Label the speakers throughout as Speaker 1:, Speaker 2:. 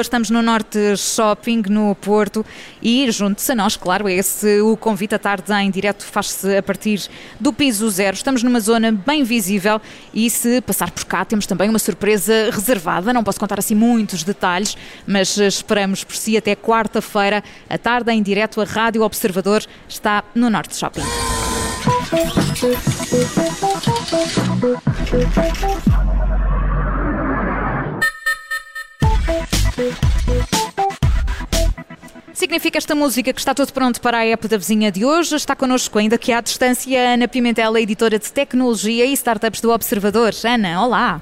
Speaker 1: Estamos no Norte Shopping, no Porto, e junto-se a nós, claro, esse o convite à tarde em direto faz-se a partir do piso zero. Estamos numa zona bem visível e se passar por cá temos também uma surpresa reservada. Não posso contar assim muitos detalhes, mas esperamos por si até quarta-feira, à tarde em direto. A Rádio Observador está no Norte Shopping. Significa esta música que está tudo pronto para a app da vizinha de hoje. Está connosco ainda que à distância Ana Pimentel, editora de tecnologia e startups do Observador. Ana, olá.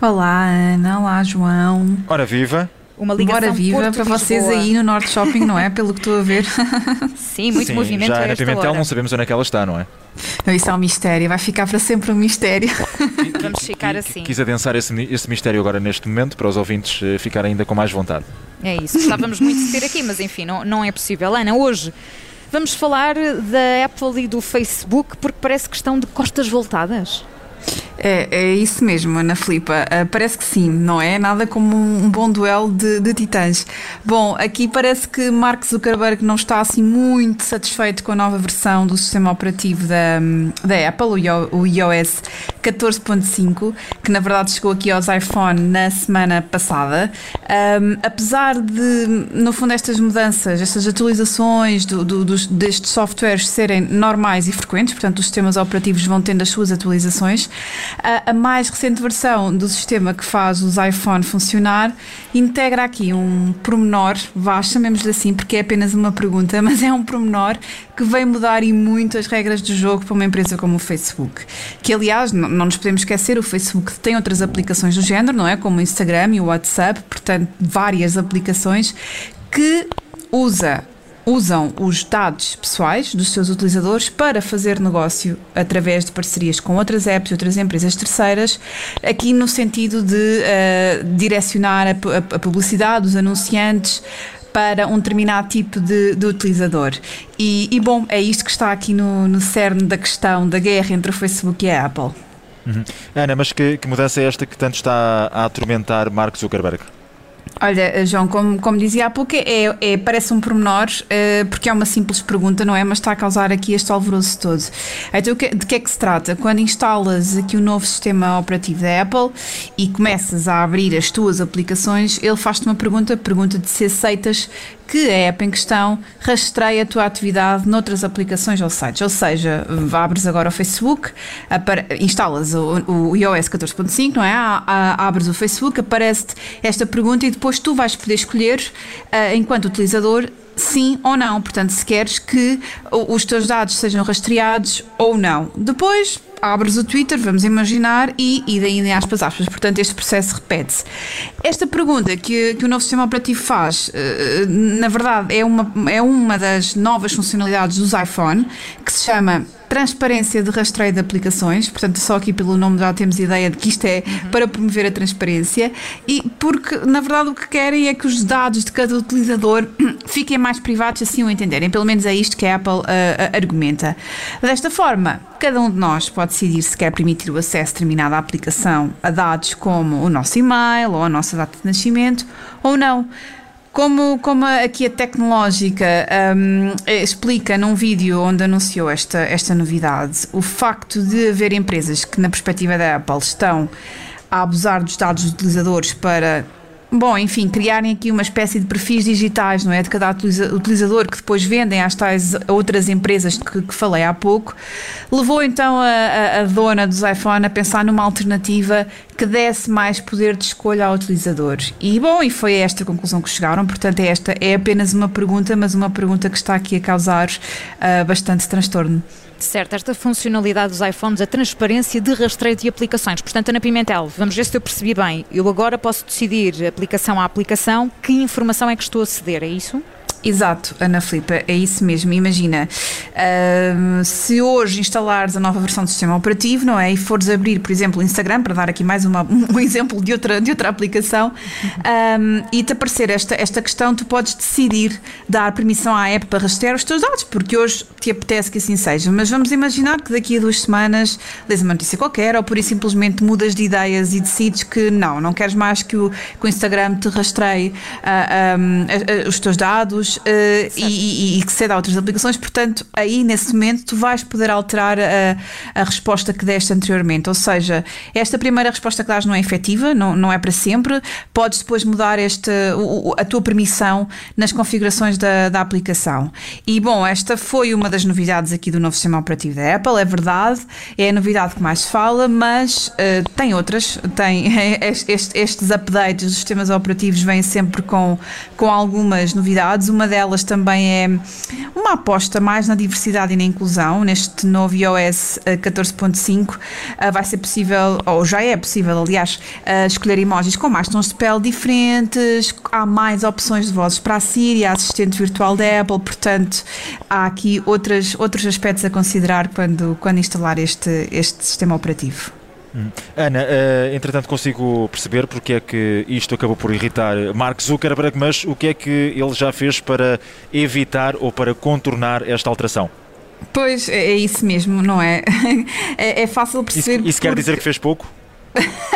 Speaker 2: Olá, Ana. Olá, João.
Speaker 3: Ora viva.
Speaker 1: Uma ligação
Speaker 2: Bora viva para vocês aí no Norte Shopping, não é? Pelo que estou a ver.
Speaker 1: Sim, muito
Speaker 3: Sim,
Speaker 1: movimento
Speaker 3: já
Speaker 1: a
Speaker 3: Ana
Speaker 1: esta
Speaker 3: Pimentel
Speaker 1: hora.
Speaker 3: não sabemos onde é que ela está, não é?
Speaker 2: Não, isso é um mistério, vai ficar para sempre um mistério.
Speaker 1: Vamos ficar assim.
Speaker 3: Quis adensar esse, esse mistério agora neste momento para os ouvintes eh, ficarem ainda com mais vontade.
Speaker 1: É isso, gostávamos muito de ter aqui, mas enfim, não, não é possível. Ana, hoje vamos falar da Apple e do Facebook porque parece que estão de costas voltadas.
Speaker 2: É, é isso mesmo, Ana Filipa. Ah, parece que sim, não é? Nada como um bom duelo de, de titãs. Bom, aqui parece que Mark Zuckerberg não está assim muito satisfeito com a nova versão do sistema operativo da, da Apple, o io- o iOS 14.5, que na verdade chegou aqui aos iPhone na semana passada. Ahm, apesar de, no fundo, estas mudanças, estas atualizações do, do- dos- destes softwares serem normais e frequentes, portanto, os sistemas operativos vão tendo as suas atualizações, a, a mais recente versão do sistema que faz os iPhone funcionar integra aqui um pormenor, vá, chamemos-lhe assim, porque é apenas uma pergunta, mas é um pormenor que vem mudar e muito as regras do jogo para uma empresa como o Facebook. Que, aliás, não, não nos podemos esquecer, o Facebook tem outras aplicações do género, não é? Como o Instagram e o WhatsApp, portanto, várias aplicações que usa usam os dados pessoais dos seus utilizadores para fazer negócio através de parcerias com outras apps e outras empresas terceiras, aqui no sentido de eh, direcionar a, a- publicidade dos anunciantes para um determinado tipo de, de utilizador. E, e, bom, é isto que está aqui no, no cerne da questão da guerra entre o Facebook e a Apple.
Speaker 3: Ana, mas que, que mudança é esta que tanto está a atormentar Mark Zuckerberg?
Speaker 2: Olha, João, como, como dizia há pouco, é, é- parece um pormenor, eh, porque é uma simples pergunta, não é? Mas está a causar aqui este alvoroço todo. Então, de que é que se trata? Quando instalas aqui o novo sistema operativo da Apple e começas a abrir as tuas aplicações, ele faz-te uma pergunta, pergunta-te se aceitas que a app em questão rastreia a tua atividade noutras aplicações ou sites. Ou seja, abres agora o Facebook, instalas o, o iOS 14.5, não é? Abres o Facebook, aparece-te esta pergunta e depois tu vais poder escolher, ah, enquanto utilizador, sim ou não. Portanto, se queres que os teus dados sejam rastreados ou não. Depois abres o Twitter, vamos imaginar, e, daí em aspas, aspas. Portanto, este processo repete-se. Esta pergunta que, que o novo sistema operativo faz, eh, na verdade, é uma, é uma das novas funcionalidades dos iPhone, que se chama transparência de rastreio de aplicações, portanto, só aqui pelo nome já temos ideia de que isto é para promover a transparência, e porque, na verdade, o que querem é que os dados de cada utilizador fiquem mais privados, assim o entenderem. Pelo menos é isto que a Apple ah, argumenta. Desta forma, cada um de nós pode decidir se quer permitir o acesso a determinada aplicação a dados como o nosso e-mail ou a nossa data de nascimento ou não. Como, como aqui a tecnológica hum, explica num vídeo onde anunciou esta, esta novidade, o facto de haver empresas que, na perspectiva da Apple, estão a abusar dos dados dos utilizadores para, bom, enfim, criarem aqui uma espécie de perfis digitais, não é? De cada utiliza- utilizador que depois vendem às tais outras empresas que, que falei há pouco, levou então a, a- dona dos iPhone a pensar numa alternativa que desse mais poder de escolha ao utilizador. E bom, e foi a esta conclusão que chegaram, portanto, é esta é apenas uma pergunta, mas uma pergunta que está aqui a causar ah, bastante transtorno.
Speaker 1: Certo, esta funcionalidade dos iPhones, a transparência de rastreio de aplicações. Portanto, Ana Pimentel, vamos ver se eu percebi bem. Eu agora posso decidir, aplicação a aplicação, que informação é que estou a ceder, é isso?
Speaker 2: Exato, Ana Filipe, é isso mesmo. Imagina, uh, se hoje instalares a nova versão do sistema operativo, não é? E fores abrir, por exemplo, o Instagram, para dar aqui mais uma, um exemplo de outra, de outra aplicação, um, e te aparecer esta, esta questão, tu podes decidir dar permissão à app para rastrear os teus dados, porque hoje te apetece que assim seja. Mas vamos imaginar que daqui a duas semanas lês uma notícia qualquer, ou por isso simplesmente mudas de ideias e decides que não, não queres mais que o, que o Instagram te rastreie uh, um, os teus dados uh, e, e, e, que ceda a outras aplicações. Portanto, aí nesse momento tu vais poder alterar a, a resposta que deste anteriormente. Ou seja, esta primeira resposta que dás não é efetiva, não, não é para sempre. Podes depois mudar este, a tua permissão nas configurações da, da aplicação. E bom, esta foi uma das novidades aqui do novo sistema operativo da Apple, é verdade, é a novidade que mais se fala, mas uh, tem outras, tem estes, estes updates dos sistemas operativos vêm sempre com, com algumas novidades. Uma delas também é uma aposta mais na diversidade e na inclusão. Neste novo iOS 14.5 uh, vai ser possível, ou já é possível, aliás, uh, escolher emojis com mais tons de pele diferentes, há mais opções de vozes para a Siri, a assistente virtual da Apple, portanto, há aqui outras, outros aspectos a considerar quando, quando instalar este, este sistema operativo.
Speaker 3: Hum. Ana, uh, entretanto consigo perceber porque é que isto acabou por irritar Mark Zuckerberg, mas o que é que ele já fez para evitar ou para contornar esta alteração?
Speaker 2: Pois, é, é isso mesmo, não é? É, é fácil perceber.
Speaker 3: Isso, isso quer dizer que fez pouco?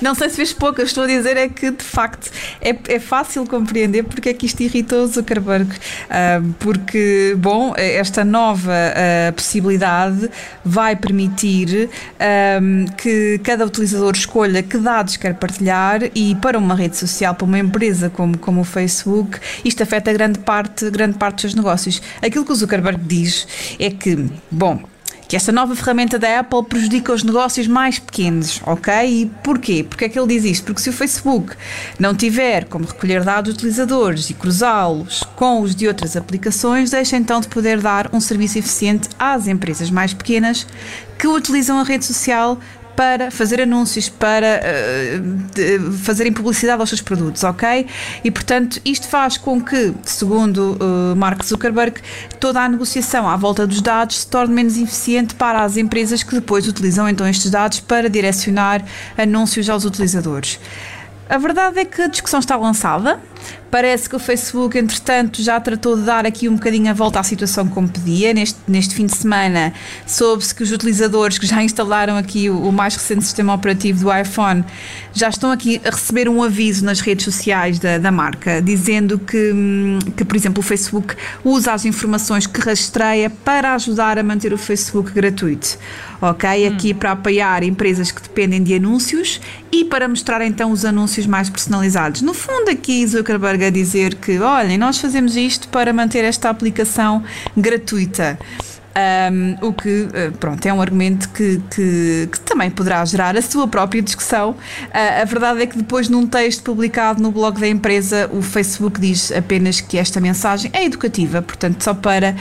Speaker 2: não sei se fez pouco, eu estou a dizer é que de facto é, é fácil compreender porque é que isto irritou Zuckerberg. Uh, porque, bom, esta nova uh, possibilidade vai permitir uh, que cada utilizador escolha que dados quer partilhar e para uma rede social, para uma empresa como, como o Facebook, isto afeta grande parte, grande parte dos seus negócios. Aquilo que o Zuckerberg diz é que, bom, que esta nova ferramenta da Apple prejudica os negócios mais pequenos, ok? E porquê? Porque é que ele diz isto? Porque se o Facebook não tiver como recolher dados de utilizadores e cruzá-los com os de outras aplicações, deixa então de poder dar um serviço eficiente às empresas mais pequenas que utilizam a rede social para fazer anúncios, para uh, fazerem publicidade aos seus produtos, ok? E portanto, isto faz com que, segundo uh, Mark Zuckerberg, toda a negociação à volta dos dados se torne menos eficiente para as empresas que depois utilizam então estes dados para direcionar anúncios aos utilizadores. A verdade é que a discussão está lançada. Parece que o Facebook, entretanto, já tratou de dar aqui um bocadinho a volta à situação como pedia. Neste, neste fim de semana, soube-se que os utilizadores que já instalaram aqui o, o, mais recente sistema operativo do iPhone já estão aqui a receber um aviso nas redes sociais da, da marca, dizendo que, hum, que, por exemplo, o Facebook usa as informações que rastreia para ajudar a manter o Facebook gratuito. Ok? Hum. Aqui para apoiar empresas que dependem de anúncios e para mostrar então os anúncios mais personalizados. No fundo, aqui Zuckerberg a dizer que, olhem, nós fazemos isto para manter esta aplicação gratuita. Um, o que, uh, pronto, é um argumento que, que, que, também poderá gerar a sua própria discussão. Uh, a verdade é que depois, num texto publicado no blog da empresa, o Facebook diz apenas que esta mensagem é educativa, portanto, só para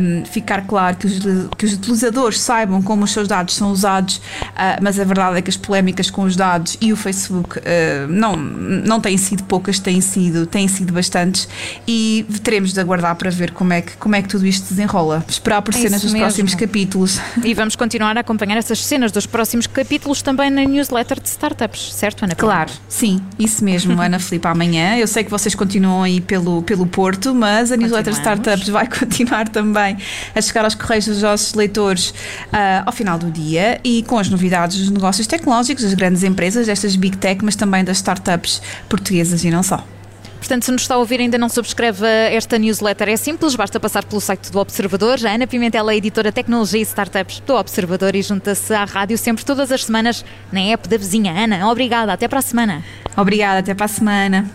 Speaker 2: um, ficar claro que os, que os utilizadores saibam como os seus dados são usados, uh, mas a verdade é que as polémicas com os dados e o Facebook não, não têm sido poucas, têm sido, têm sido bastantes e teremos de aguardar para ver como é que, como é que tudo isto se desenrola. Esperar por cenas dos mesmo. próximos capítulos.
Speaker 1: E vamos continuar a acompanhar essas cenas dos próximos capítulos também na newsletter de startups, certo, Ana?
Speaker 2: Claro, sim, isso mesmo, Ana Filipe, amanhã. Eu sei que vocês continuam aí pelo, pelo Porto, mas a newsletter de startups vai continuar também a chegar aos correios dos nossos leitores uh, ao final do dia e com as novidades dos negócios tecnológicos, das grandes empresas, destas big tech, mas também das startups portuguesas e não só.
Speaker 1: Portanto, se nos está a ouvir e ainda não subscreve esta newsletter, é simples, basta passar pelo site do Observador. A Ana Pimentel é editora Tecnologia e Startups do Observador e junta-se à rádio sempre todas as semanas na app da vizinha. Ana, obrigada, até para a semana.
Speaker 2: Obrigada, até para a semana.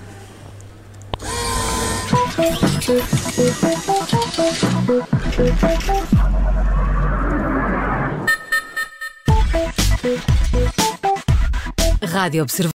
Speaker 4: Rádio Observador.